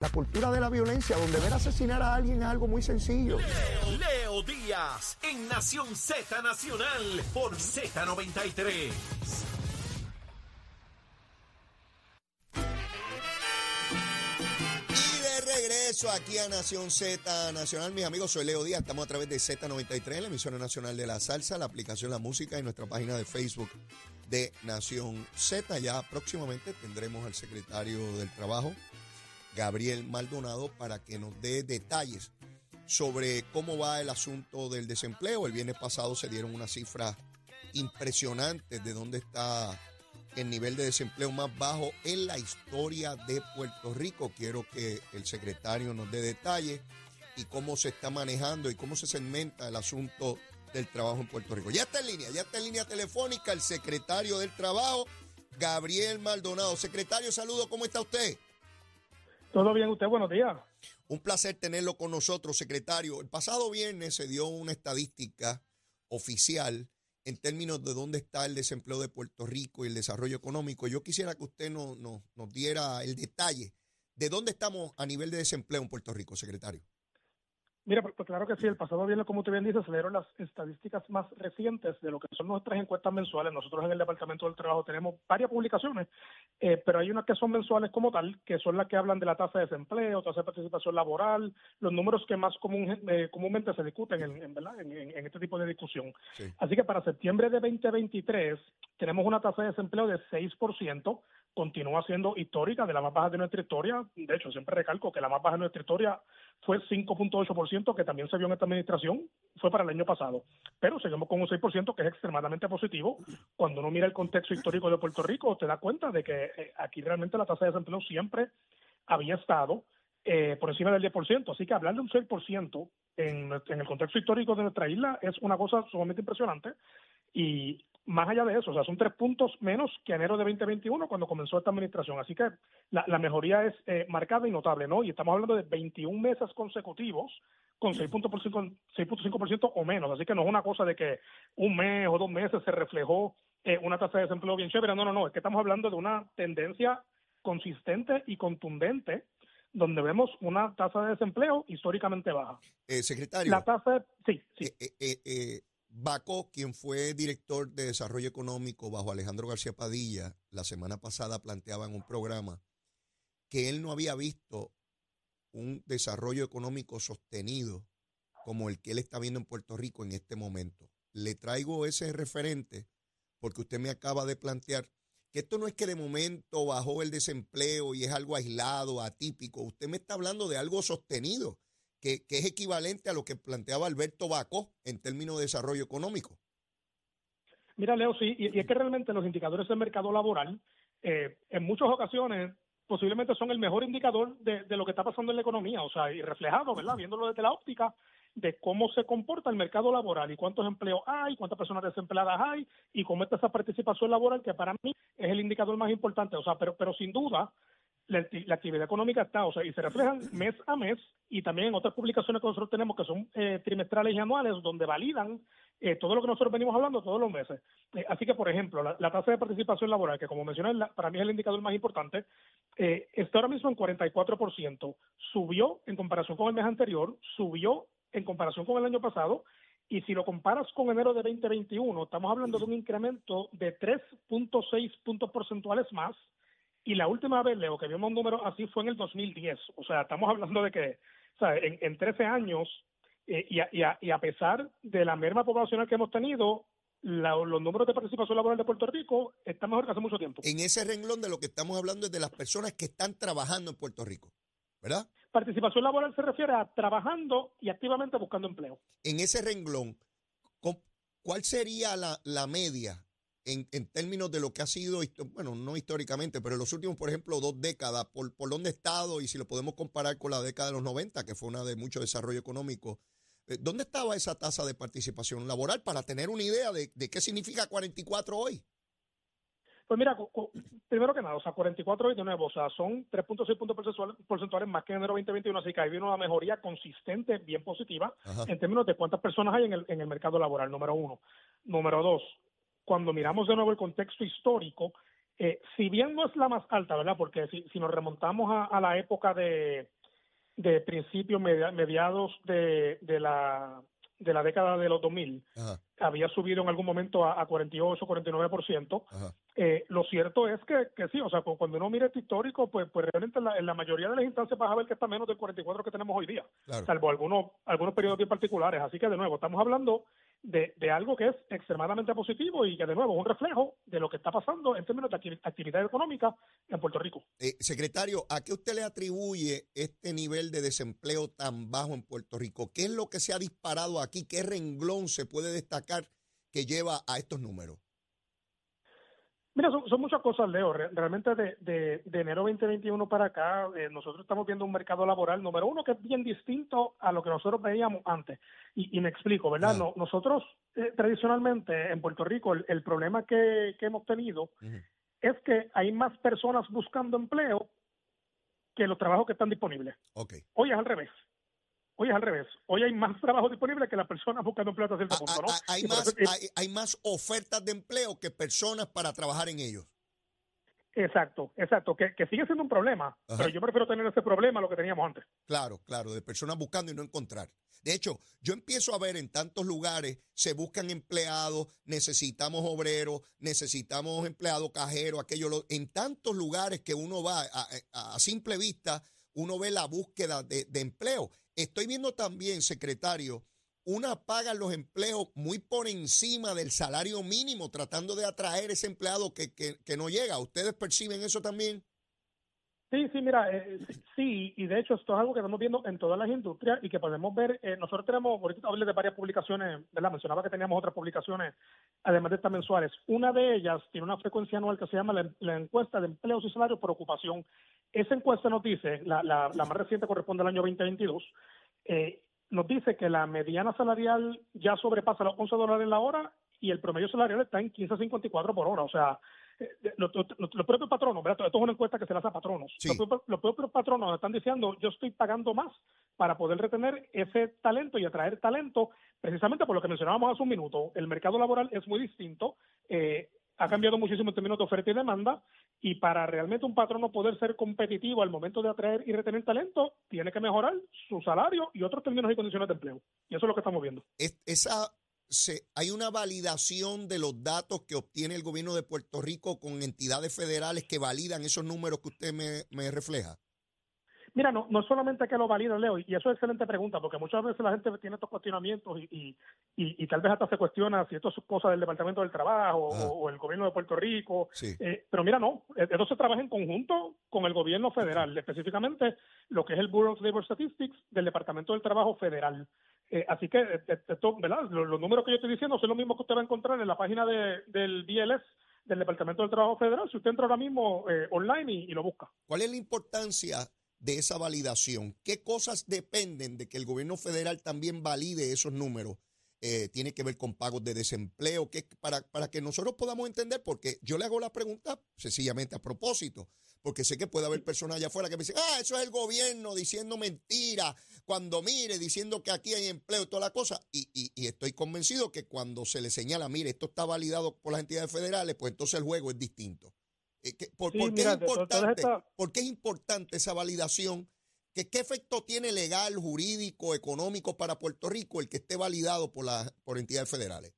La cultura de la violencia, donde ver asesinar a alguien es algo muy sencillo. Leo, Leo Díaz, en Nación Z Nacional, por Z93. Y de regreso aquí a Nación Z Nacional, mis amigos, soy Leo Díaz, estamos a través de Z93, la emisora nacional de la salsa, la aplicación La Música y nuestra página de Facebook de Nación Z. Ya próximamente tendremos al secretario del Trabajo, Gabriel Maldonado, para que nos dé detalles sobre cómo va el asunto del desempleo. El viernes pasado se dieron unas cifras impresionantes de dónde está el nivel de desempleo más bajo en la historia de Puerto Rico. Quiero que el secretario nos dé detalles y cómo se está manejando y cómo se segmenta el asunto del trabajo en Puerto Rico. Ya está en línea, ya está en línea telefónica el secretario del Trabajo, Gabriel Maldonado. Secretario, saludo, ¿cómo está usted? Todo bien, usted, buenos días. Un placer tenerlo con nosotros, secretario. El pasado viernes se dio una estadística oficial en términos de dónde está el desempleo de Puerto Rico y el desarrollo económico. Yo quisiera que usted no- no- nos diera el detalle de dónde estamos a nivel de desempleo en Puerto Rico, secretario. Mira, pues, pues claro que sí, el pasado viernes, como usted bien dice, se dieron las estadísticas más recientes de lo que son nuestras encuestas mensuales. Nosotros en el Departamento del Trabajo tenemos varias publicaciones, eh, pero hay unas que son mensuales como tal, que son las que hablan de la tasa de desempleo, tasa de participación laboral, los números que más común- eh, comúnmente se discuten en, en, ¿verdad? En, en- en este tipo de discusión. Sí. Así que para septiembre de 2023 tenemos una tasa de desempleo de 6%, continúa siendo histórica, de la más baja de nuestra historia. De hecho, siempre recalco que la más baja de nuestra historia fue 5.8%, que también se vio en esta administración, fue para el año pasado. Pero seguimos con un 6%, que es extremadamente positivo. Cuando uno mira el contexto histórico de Puerto Rico, te da cuenta de que eh, aquí realmente la tasa de desempleo siempre había estado eh, por encima del 10%. Así que hablar de un 6% en, en el contexto histórico de nuestra isla es una cosa sumamente impresionante. Y más allá de eso, o sea, son tres puntos menos que enero de 2021 cuando comenzó esta administración. Así que la, la mejoría es eh, marcada y notable, ¿no? Y estamos hablando de 21 meses consecutivos con 6.5% 6.5% o menos. Así que no es una cosa de que un mes o dos meses se reflejó eh, una tasa de desempleo bien chévere. No, no, no. Es que estamos hablando de una tendencia consistente y contundente donde vemos una tasa de desempleo históricamente baja. Eh, secretario, La tasa, de- sí, sí. eh, eh, eh, Baco, quien fue director de Desarrollo Económico bajo Alejandro García Padilla, la semana pasada planteaba en un programa que él no había visto un desarrollo económico sostenido como el que él está viendo en Puerto Rico en este momento. Le traigo ese referente porque usted me acaba de plantear que esto no es que de momento bajó el desempleo y es algo aislado, atípico. Usted me está hablando de algo sostenido, que, que es equivalente a lo que planteaba Alberto Bacó en términos de desarrollo económico. Mira, Leo, sí, y, es que realmente los indicadores del mercado laboral, eh, en muchas ocasiones, posiblemente son el mejor indicador de, de lo que está pasando en la economía, o sea, y reflejado, ¿verdad? Viéndolo desde la óptica de cómo se comporta el mercado laboral y cuántos empleos hay, cuántas personas desempleadas hay y cómo está esa participación laboral, que para mí es el indicador más importante, o sea, pero, pero sin duda, la, acti- la actividad económica está, o sea, y se reflejan mes a mes y también en otras publicaciones que nosotros tenemos que son eh, trimestrales y anuales donde validan eh, todo lo que nosotros venimos hablando todos los meses. Eh, así que, por ejemplo, la, tasa de participación laboral, que como mencioné, para mí es el indicador más importante, eh, está ahora mismo en 44%. Subió en comparación con el mes anterior, subió en comparación con el año pasado, y si lo comparas con enero de 2021, estamos hablando de un incremento de 3.6 puntos porcentuales más, y la última vez, Leo, que vimos un número así fue en el 2010. O sea, estamos hablando de que sea, en, en 13 años, eh, y, a, y, a, y a pesar de la merma poblacional que hemos tenido, la- los números de participación laboral de Puerto Rico están mejor que hace mucho tiempo. En ese renglón de lo que estamos hablando es de las personas que están trabajando en Puerto Rico, ¿verdad? Participación laboral se refiere a trabajando y activamente buscando empleo. En ese renglón, ¿cu- ¿cuál sería la, la media en, en términos de lo que ha sido, bueno, no históricamente, pero en los últimos, por ejemplo, dos décadas, por, por dónde ha estado y si lo podemos comparar con la década de los 90, que fue una de mucho desarrollo económico, eh, ¿dónde estaba esa tasa de participación laboral para tener una idea de, de qué significa 44 hoy? Pues mira, primero que nada, o sea, 44 y de nuevo, o sea, son 3.6 puntos porcentual- porcentuales más que en enero 2021, así que ahí vino una mejoría consistente, bien positiva, Ajá. en términos de cuántas personas hay en el, en el mercado laboral, número uno. Número dos, cuando miramos de nuevo el contexto histórico, eh, si bien no es la más alta, ¿verdad? Porque si, si nos remontamos a, a la época de, de principios, media- mediados de, de, la, de la década de los 2000, Ajá, había subido en algún momento a, a 48, 49%. ajá. Eh, lo cierto es que, que sí, o sea, cu- cuando uno mira este histórico, pues, pues realmente en la, en la mayoría de las instancias vas a ver que está menos del 44 que tenemos hoy día, Claro. salvo algunos, algunos periodos bien particulares. Así que, de nuevo, estamos hablando de, de algo que es extremadamente positivo y que, de nuevo, es un reflejo de lo que está pasando en términos de acti- actividad económica en Puerto Rico. Eh, secretario, ¿a qué usted le atribuye este nivel de desempleo tan bajo en Puerto Rico? ¿Qué es lo que se ha disparado aquí? ¿Qué renglón se puede destacar que lleva a estos números? Mira, son, son muchas cosas, Leo. Re- Realmente de, de, de enero 2021 para acá, eh, nosotros estamos viendo un mercado laboral, número uno, que es bien distinto a lo que nosotros veíamos antes. Y, y me explico, ¿verdad? No, nosotros, eh, tradicionalmente, en Puerto Rico, el, el problema que, que hemos tenido es que hay más personas buscando empleo que los trabajos que están disponibles. Ok. Hoy es al revés. Hoy es al revés. Hoy hay más trabajos disponibles que las personas buscando empleo hasta cierto A- punto, a- ¿no? a- hay, más, eso- hay, hay más ofertas de empleo que personas para trabajar en ellos. Exacto, exacto, que, que sigue siendo un problema, Ajá. pero yo prefiero tener ese problema a lo que teníamos antes. Claro, claro, de personas buscando y no encontrar. De hecho, yo empiezo a ver en tantos lugares, se buscan empleados, necesitamos obreros, necesitamos empleados cajeros, aquello, lo- en tantos lugares que uno va a, a- a simple vista, uno ve la búsqueda de, de empleo. Estoy viendo también, secretario, una paga los empleos muy por encima del salario mínimo, tratando de atraer ese empleado que, que, que no llega. ¿Ustedes perciben eso también? Sí, sí, mira, eh, sí, y de hecho esto es algo que estamos viendo en todas las industrias y que podemos ver, eh, nosotros tenemos, ahorita hablé de varias publicaciones, ¿verdad? Mencionaba que teníamos otras publicaciones, además de estas mensuales. Una de ellas tiene una frecuencia anual que se llama la, la encuesta de empleos y salarios por ocupación. Esa encuesta nos dice, la, la, la más reciente corresponde al año 2022, eh, nos dice que la mediana salarial ya sobrepasa los 11 dólares la hora y el promedio salarial está en 15.54 por hora. O sea, eh, los, los- los propios patronos, ¿verdad? Esto es una encuesta que se le hace a patronos. Sí. Los, propios, los propios patronos están diciendo, yo estoy pagando más para poder retener ese talento y atraer talento, precisamente por lo que mencionábamos hace un minuto. El mercado laboral es muy distinto, eh, ha cambiado muchísimo en términos de oferta y demanda, y para realmente un patrono poder ser competitivo al momento de atraer y retener talento, tiene que mejorar su salario y otros términos y condiciones de empleo. Y eso es lo que estamos viendo. es- esa hay una validación de los datos que obtiene el gobierno de Puerto Rico con entidades federales que validan esos números que usted me refleja. Mira, no, no solamente que lo valida, Leo, y eso es excelente pregunta, porque muchas veces la gente tiene estos cuestionamientos y, y, y, y tal vez hasta se cuestiona si esto es cosa del Departamento del Trabajo Ajá. o, o el gobierno de Puerto Rico. Sí. Eh, pero mira, no, eh, esto se trabaja en conjunto con el gobierno federal, específicamente lo que es el Bureau of Labor Statistics del Departamento del Trabajo Federal. Eh, así que eh, eh, esto, ¿verdad? Los, los números que yo estoy diciendo son los mismos que usted va a encontrar en la página de, del BLS, del Departamento del Trabajo Federal. Si usted entra ahora mismo eh, online y, y lo busca. ¿Cuál es la importancia de esa validación? ¿Qué cosas dependen de que el gobierno federal también valide esos números? Eh, tiene que ver con pagos de desempleo, para, para que nosotros podamos entender, porque yo le hago la pregunta sencillamente a propósito, porque sé que puede haber personas allá afuera que me dicen, ah, eso es el gobierno diciendo mentiras, cuando mire, diciendo que aquí hay empleo y toda la cosa, y, y, y estoy convencido que cuando se le señala, mire, esto está validado por las entidades federales, pues entonces el juego es distinto. Eh, que- ¿Por, Sí, por qué mira, es de to- todas importante? estas- ¿Por qué es importante esa validación? ¿Qué, ¿Qué efecto tiene legal, jurídico, económico para Puerto Rico el que esté validado por, la, por entidades federales?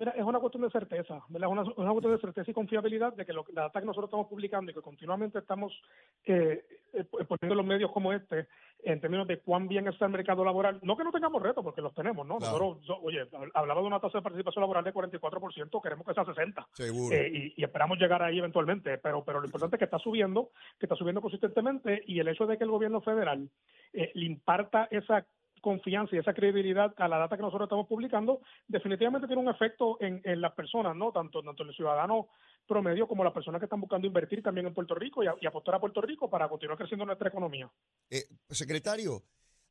Mira, es una cuestión de certeza, ¿verdad? Es una, es una cuestión de certeza y confiabilidad de que lo, la data que nosotros estamos publicando y que continuamente estamos eh, eh, poniendo en los medios como este, en términos de cuán bien está el mercado laboral, no que no tengamos retos, porque los tenemos, ¿no? Claro. Nosotros, yo- oye, hablaba de una tasa de participación laboral de 44%, queremos que sea 60%. Seguro. Eh, y, y esperamos llegar ahí eventualmente, pero, pero lo importante es que está subiendo, que está subiendo consistentemente y el hecho de que el gobierno federal eh, le imparta esa confianza y esa credibilidad a la data que nosotros estamos publicando, definitivamente tiene un efecto en, en las personas, ¿no? Tanto, tanto en el ciudadano promedio como las personas que están buscando invertir también en Puerto Rico y, apostar a Puerto Rico para continuar creciendo nuestra economía. Eh, secretario,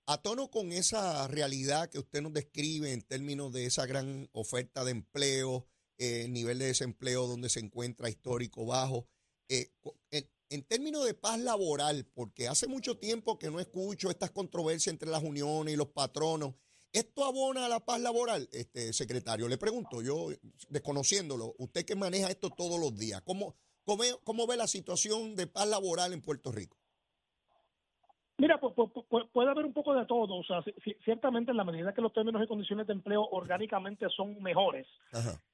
a tono con esa realidad que usted nos describe en términos de esa gran oferta de empleo, eh, nivel de desempleo donde se encuentra histórico bajo, eh, co- en, términos de paz laboral, porque hace mucho tiempo que no escucho estas controversias entre las uniones y los patronos, ¿esto abona a la paz laboral, este secretario? Le pregunto, yo desconociéndolo, usted que maneja esto todos los días, ¿cómo, ¿Cómo, cómo ve la situación de paz laboral en Puerto Rico? Mira, puede haber un poco de todo. O sea, ciertamente en la medida que los términos y condiciones de empleo orgánicamente son mejores,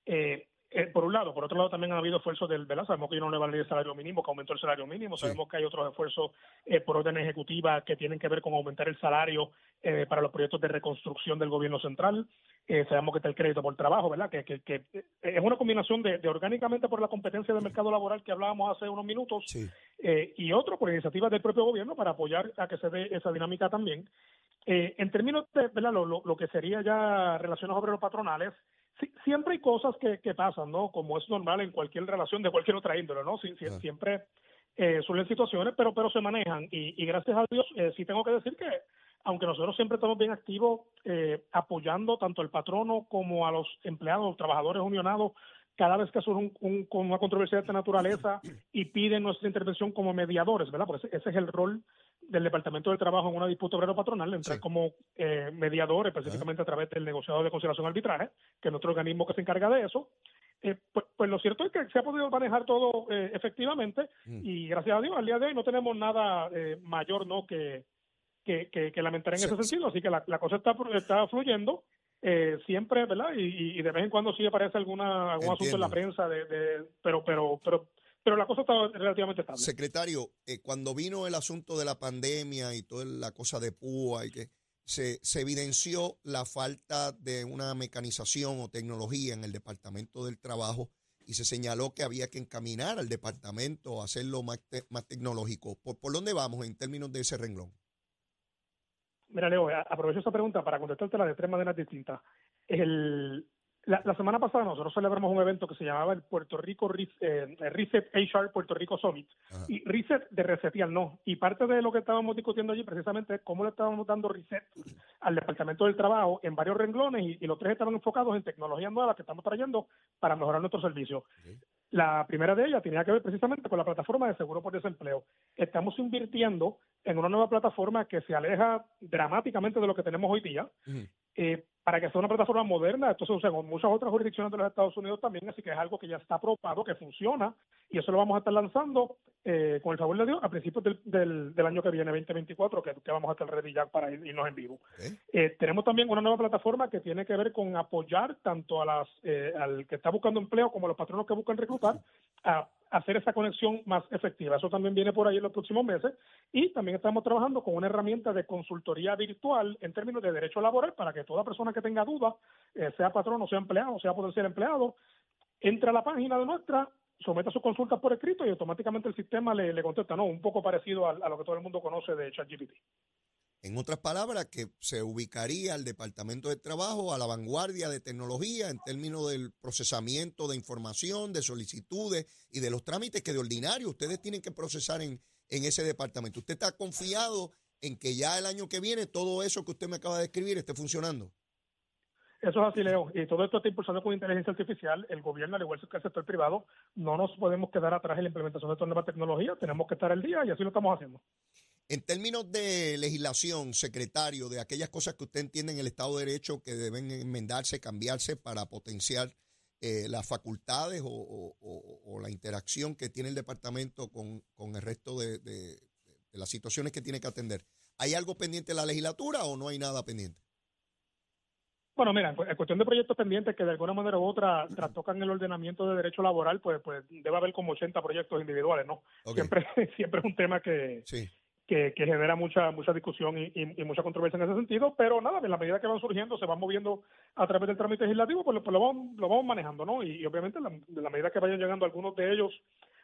eh, eh, por un lado, por otro lado también ha habido esfuerzos del, ¿verdad? Sabemos que hay una nueva ley de salario mínimo que aumentó el salario mínimo, sabemos que hay otros esfuerzos eh, por orden ejecutiva que tienen que ver con aumentar el salario eh, para los proyectos de reconstrucción del gobierno central, sabemos que está el crédito por trabajo, ¿verdad? Que, que, es una combinación de, orgánicamente por la competencia del mercado laboral que hablábamos hace unos minutos y otro por iniciativas del propio gobierno para apoyar a que se dé esa dinámica también. en términos de ¿verdad? Lo, lo, que sería ya relaciones obreros patronales, siempre hay cosas que, que, pasan, ¿no? Como es normal en cualquier relación de cualquier otra índole, ¿no? Siempre eh, suelen situaciones, pero pero se manejan y, y gracias a Dios eh, sí tengo que decir que aunque nosotros siempre estamos bien activos eh, apoyando tanto al patrono como a los empleados, los trabajadores unionados, cada vez que surge un, con una controversia de esta naturaleza y piden nuestra intervención como mediadores, ¿verdad? Porque ese es el rol del Departamento del Trabajo en una disputa obrero patronal, entrar como eh, mediador, específicamente a través del negociado de conciliación arbitraje, que es nuestro organismo que se encarga de eso. Eh, pues, pues, lo cierto es que se ha podido manejar todo eh, efectivamente mm. y gracias a Dios al día de hoy no tenemos nada eh, mayor no que, que, que, lamentar en ese sentido, así que la, la cosa está, está fluyendo. siempre, ¿verdad? Y, y, de vez en cuando sí aparece alguna algún asunto en la prensa de, de pero pero pero pero la cosa está relativamente estable. Secretario, eh, cuando vino el asunto de la pandemia y toda la cosa de púa y que se, se, evidenció la falta de una mecanización o tecnología en el Departamento del Trabajo y se señaló que había que encaminar al departamento a hacerlo más, más tecnológico. ¿Por, ¿Por dónde vamos en términos de ese renglón? Mira, Leo, aprovecho esa pregunta para contestártela de tres maneras distintas. El, la, semana pasada nosotros celebramos un evento que se llamaba el Puerto Rico eh, Reset HR Puerto Rico Summit. Y reset de resetear, no. Y parte de lo que estábamos discutiendo allí precisamente es cómo le estábamos dando reset al Departamento del Trabajo en varios renglones y, los tres estaban enfocados en tecnologías nuevas que estamos trayendo para mejorar nuestro servicio. La primera de ellas tenía que ver precisamente con la plataforma de seguro por desempleo. Estamos invirtiendo en una nueva plataforma que se aleja dramáticamente de lo que tenemos hoy día para que sea una plataforma moderna. Esto se usa en muchas otras jurisdicciones de los Estados Unidos también, así que es algo que ya está probado, que funciona, y eso lo vamos a estar lanzando eh, con el favor de Dios a principios del, del, año que viene, 2024, que, que, vamos a estar ready ya para irnos en vivo. Eh, tenemos también una nueva plataforma que tiene que ver con apoyar tanto a las eh, al que está buscando empleo como a los patronos que buscan reclutar a hacer esa conexión más efectiva. Eso también viene por ahí en los próximos meses. Y también estamos trabajando con una herramienta de consultoría virtual en términos de derecho laboral para que toda persona que tenga dudas, eh, sea patrón o sea empleado, sea potencial empleado, entre a la página de nuestra, someta sus consultas por escrito y automáticamente el sistema le, contesta, ¿no? Un poco parecido a, a lo que todo el mundo conoce de ChatGPT. En otras palabras, que se ubicaría el Departamento de Trabajo a la vanguardia de tecnología en términos del procesamiento de información, de solicitudes y de los trámites que de ordinario ustedes tienen que procesar en, en ese departamento. ¿Usted está confiado en que ya el año que viene todo eso que usted me acaba de escribir esté funcionando? Eso es así, Leo. Y todo esto está impulsado con inteligencia artificial. El gobierno, al igual que el sector privado, no nos podemos quedar atrás en la implementación de esta nueva tecnología. Tenemos que estar al día y así lo estamos haciendo. En términos de legislación, secretario, de aquellas cosas que usted entiende en el Estado de Derecho que deben enmendarse, cambiarse para potenciar eh, las facultades o, la interacción que tiene el departamento con, el resto de, las situaciones que tiene que atender. ¿Hay algo pendiente en la legislatura o no hay nada pendiente? Bueno, mira, en cuestión de proyectos pendientes que de alguna manera u otra trastocan el ordenamiento de derecho laboral, pues, pues debe haber como 80 proyectos individuales, ¿no? Siempre, siempre es un tema que, sí que, genera mucha mucha discusión y, mucha controversia en ese sentido, pero nada, en la medida que van surgiendo, se van moviendo a través del trámite legislativo, pues, pues lo, vamos, lo vamos manejando, ¿no? Y, obviamente, en la, medida que vayan llegando algunos de ellos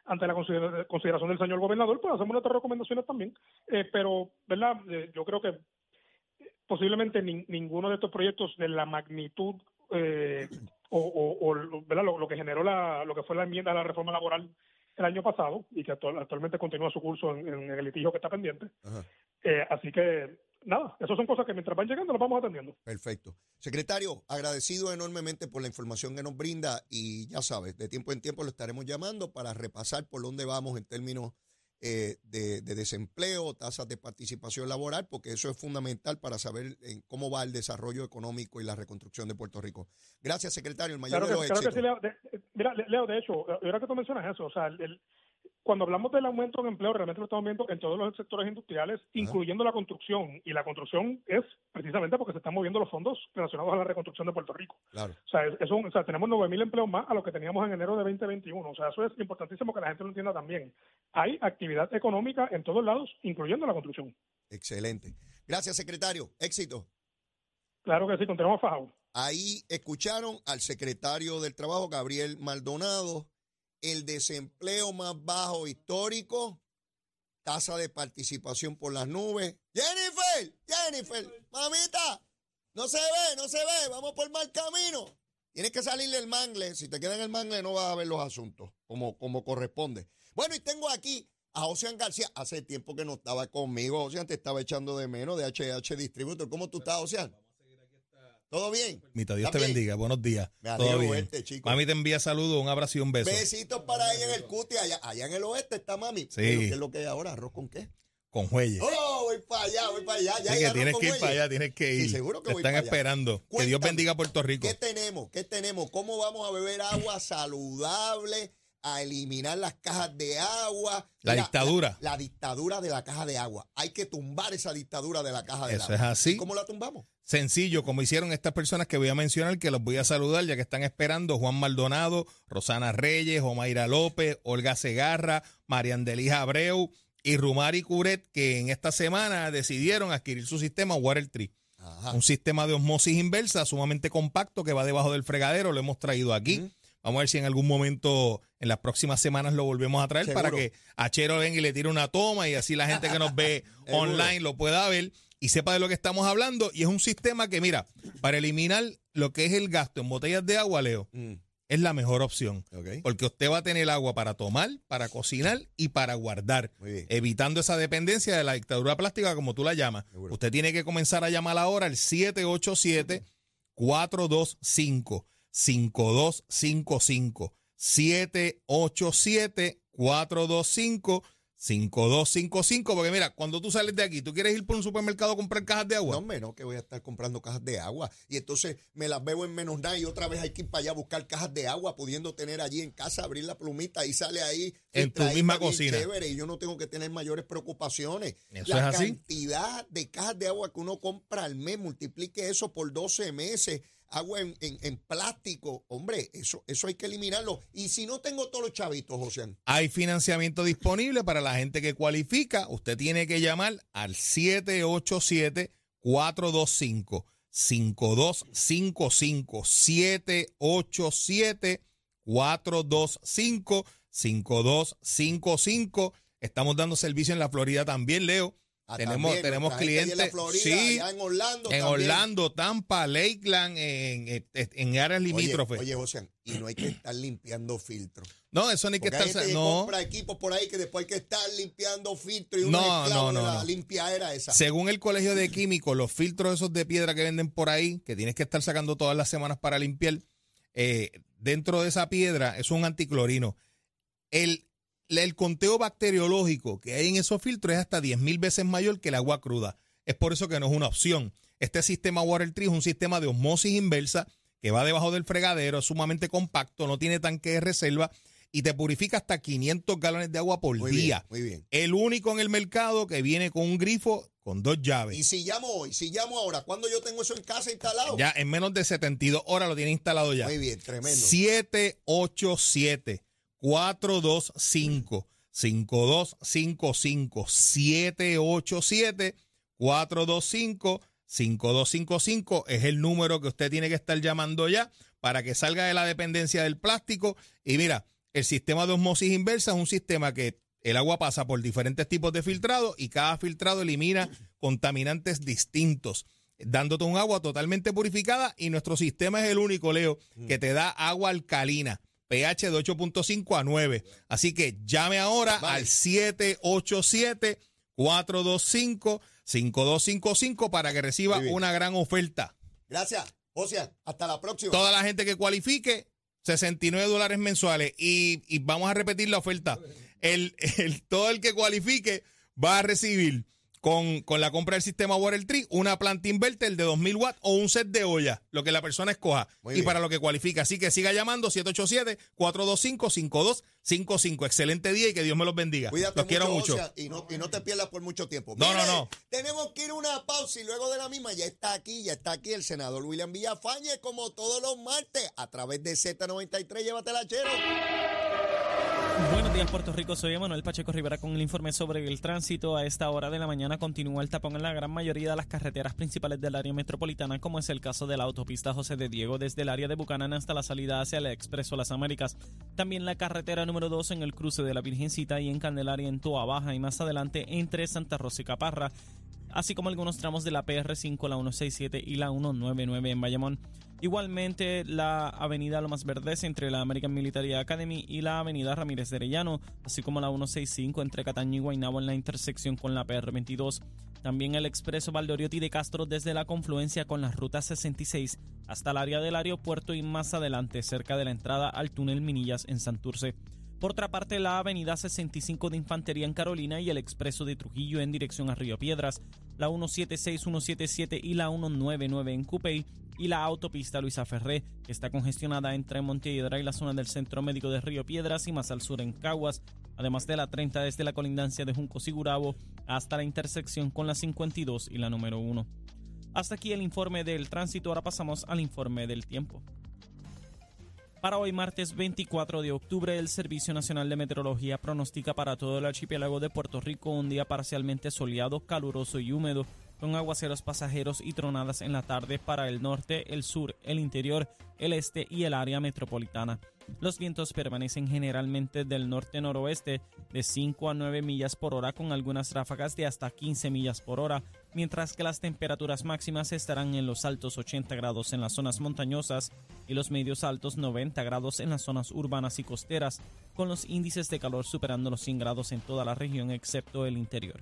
ante la consideración del señor gobernador, pues hacemos nuestras recomendaciones también, eh, pero, ¿verdad? Eh, yo creo que posiblemente ninguno de estos proyectos de la magnitud eh, o, o, ¿verdad? Lo, lo, que generó la, lo que fue la enmienda a la reforma laboral el año pasado y que actualmente continúa su curso en, el litigio que está pendiente. Eh, así que nada, esas son cosas que mientras van llegando las vamos atendiendo. Perfecto. Secretario, agradecido enormemente por la información que nos brinda y ya sabes, de tiempo en tiempo lo estaremos llamando para repasar por dónde vamos en términos eh, de, desempleo, tasas de participación laboral, porque eso es fundamental para saber en cómo va el desarrollo económico y la reconstrucción de Puerto Rico. Gracias, secretario. El mayor de los éxitos. Mira, Leo, de hecho, ahora que tú mencionas eso, o sea, el, cuando hablamos del aumento en empleo, realmente lo estamos viendo en todos los sectores industriales, incluyendo la construcción. Y la construcción es precisamente porque se están moviendo los fondos relacionados a la reconstrucción de Puerto Rico. Claro. O sea, eso, o sea tenemos 9.000 empleos más a lo que teníamos en enero de 2021. O sea, eso es importantísimo que la gente lo entienda también. Hay actividad económica en todos lados, incluyendo la construcción. Excelente. Gracias, secretario. Éxito. Claro que sí, continuamos fajados. Ahí escucharon al secretario del Trabajo, Gabriel Maldonado el desempleo más bajo histórico, tasa de participación por las nubes. Jennifer, Jennifer, mamita, no se ve, no se ve, vamos por mal camino. Tienes que salirle el mangle, si te queda en el mangle no vas a ver los asuntos como, como corresponde. Bueno, y tengo aquí a José García, hace tiempo que no estaba conmigo, José te estaba echando de menos de HH Distributor. ¿Cómo tú estás, José? ¿Todo bien? Mita, Dios te bendiga. Buenos días. Todo bien. Mami te envía saludos, un abrazo y un beso. Besitos para ella en el cuti. Allá, allá en el oeste está mami. Sí. ¿Qué es lo que hay ahora? ¿Arroz con qué? Con jueyes. Oh, voy para allá, voy para allá. Ya sí, que tienes que ir para allá, tienes que ir. Sí, seguro que te voy están esperando. que Dios bendiga a Puerto Rico. ¿Qué tenemos? ¿Qué tenemos? ¿Cómo vamos a beber agua saludable? A eliminar las cajas de agua. La dictadura. La, dictadura de la caja de agua. Hay que tumbar esa dictadura de la caja de agua. Eso es así. ¿Cómo la tumbamos? Sencillo, como hicieron estas personas que voy a mencionar, que los voy a saludar ya que están esperando, Juan Maldonado, Rosana Reyes, Omaira López, Olga Segarra, Marian Delija Abreu y Rumari Curet, que en esta semana decidieron adquirir su sistema Water Tree. Un sistema de osmosis inversa sumamente compacto que va debajo del fregadero, lo hemos traído aquí. Vamos a ver si en algún momento, en las próximas semanas, lo volvemos a traer para que Achero venga y le tire una toma y así la gente que nos ve online lo pueda ver y sepa de lo que estamos hablando. Y es un sistema que, mira, para eliminar lo que es el gasto en botellas de agua, Leo, mm. es la mejor opción. Porque usted va a tener agua para tomar, para cocinar y para guardar, evitando esa dependencia de la dictadura plástica, como tú la llamas. Usted tiene que comenzar a llamar ahora al 787 425 5255 787 425 5255, porque mira, cuando tú sales de aquí, tú quieres ir por un supermercado a comprar cajas de agua. No, menos que voy a estar comprando cajas de agua. Y entonces me las veo en menos nada y otra vez hay que ir para allá a buscar cajas de agua, pudiendo tener allí en casa, abrir la plumita y sale ahí. En tu misma cocina. y yo no tengo que tener mayores preocupaciones. Eso la es así. cantidad de cajas de agua que uno compra al mes, multiplique eso por 12 meses agua en, en, plástico, hombre, eso, eso hay que eliminarlo. Y si no tengo todos los chavitos, José. Hay financiamiento disponible para la gente que cualifica. Usted tiene que llamar al 787 425 5255 787 425 5255 Estamos dando servicio en la Florida también, Leo. Ah, tenemos tenemos clientes sí, en Orlando. En Orlando, Tampa, Lakeland, en, en, áreas limítrofes. Oye, José, y no hay que estar limpiando filtros. No, eso no hay que estar. Hay gente no. compra equipos por ahí que después hay que estar limpiando filtros y no, no, no, la limpia era esa. Según el Colegio de Químicos, los filtros esos de piedra que venden por ahí, que tienes que estar sacando todas las semanas para limpiar, eh, dentro de esa piedra es un anticlorino. El el conteo bacteriológico que hay en esos filtros es hasta 10.000 veces mayor que el agua cruda. Es por eso que no es una opción. Este sistema Water Tree es un sistema de osmosis inversa que va debajo del fregadero, es sumamente compacto, no tiene tanque de reserva y te purifica hasta 500 galones de agua por día. muy bien. El único en el mercado que viene con un grifo con dos llaves. Y si llamo hoy, si llamo ahora, ¿cuándo yo tengo eso en casa instalado? Ya en menos de 72 horas lo tiene instalado ya. Muy bien, tremendo. 787 425 5255 787 425 5255 es el número que usted tiene que estar llamando ya para que salga de la dependencia del plástico. Y mira, el sistema de osmosis inversa es un sistema que el agua pasa por diferentes tipos de filtrado y cada filtrado elimina contaminantes distintos, dándote un agua totalmente purificada y nuestro sistema es el único, Leo, que te da agua alcalina pH de 8.5 a 9. Así que llame ahora al 787-425-5255 para que reciba una gran oferta. Gracias. sea, hasta la próxima. Toda la gente que cualifique, 69 dólares mensuales. Y, vamos a repetir la oferta. El, el, todo el que cualifique va a recibir con, con la compra del sistema Water Tree, una planta inverter de 2000 watts o un set de olla, lo que la persona escoja Muy y bien. para lo que cualifica. Así que siga llamando 787-425-5255. Excelente día y que Dios me los bendiga. Cuídate los quiero mucho. Y, no, y no te pierdas por mucho tiempo. No, no, no. Tenemos que ir a una pausa y luego de la misma ya está aquí, ya está aquí el senador William Villafañe, como todos los martes, a través de Z93. Llévatela, chero. Buenos días, Puerto Rico. Soy Emanuel Pacheco Rivera con el informe sobre el tránsito. A esta hora de la mañana continúa el tapón en la gran mayoría de las carreteras principales del área metropolitana, como es el caso de la autopista José de Diego desde el área de Bucanán hasta la salida hacia el Expreso Las Américas. También la carretera número 2 en el cruce de la Virgencita y en Candelaria en Toa Baja y más adelante entre Santa Rosa y Caparra así como algunos tramos de la PR5, la 167 y la 199 en Bayamón. Igualmente, la avenida Lomas Verdes entre la American Military Academy y la avenida Ramírez de Arellano, así como la 165 entre Cataño y Guaynabo en la intersección con la PR22. También el expreso Valdoriotti de Castro desde la confluencia con la ruta 66 hasta el área del aeropuerto y más adelante cerca de la entrada al túnel Minillas en Santurce. Por otra parte, la avenida 65 de Infantería en Carolina y el expreso de Trujillo en dirección a Río Piedras, la 176, 177 y la 199 en Cupey y la autopista Luisa Ferré, que está congestionada entre Montehiedra y la zona del Centro Médico de Río Piedras y más al sur en Caguas, además de la 30 desde la colindancia de Junco Sigurabo hasta la intersección con la 52 y la número 1. Hasta aquí el informe del tránsito, ahora pasamos al informe del tiempo. Para hoy, martes 24 de octubre, el Servicio Nacional de Meteorología pronostica para todo el archipiélago de Puerto Rico un día parcialmente soleado, caluroso y húmedo, con aguaceros pasajeros y tronadas en la tarde para el norte, el sur, el interior, el este y el área metropolitana. Los vientos permanecen generalmente del norte-noroeste de 5 a 9 millas por hora con algunas ráfagas de hasta 15 millas por hora, mientras que las temperaturas máximas estarán en los altos 80 grados en las zonas montañosas y los medios altos 90 grados en las zonas urbanas y costeras, con los índices de calor superando los 100 grados en toda la región excepto el interior.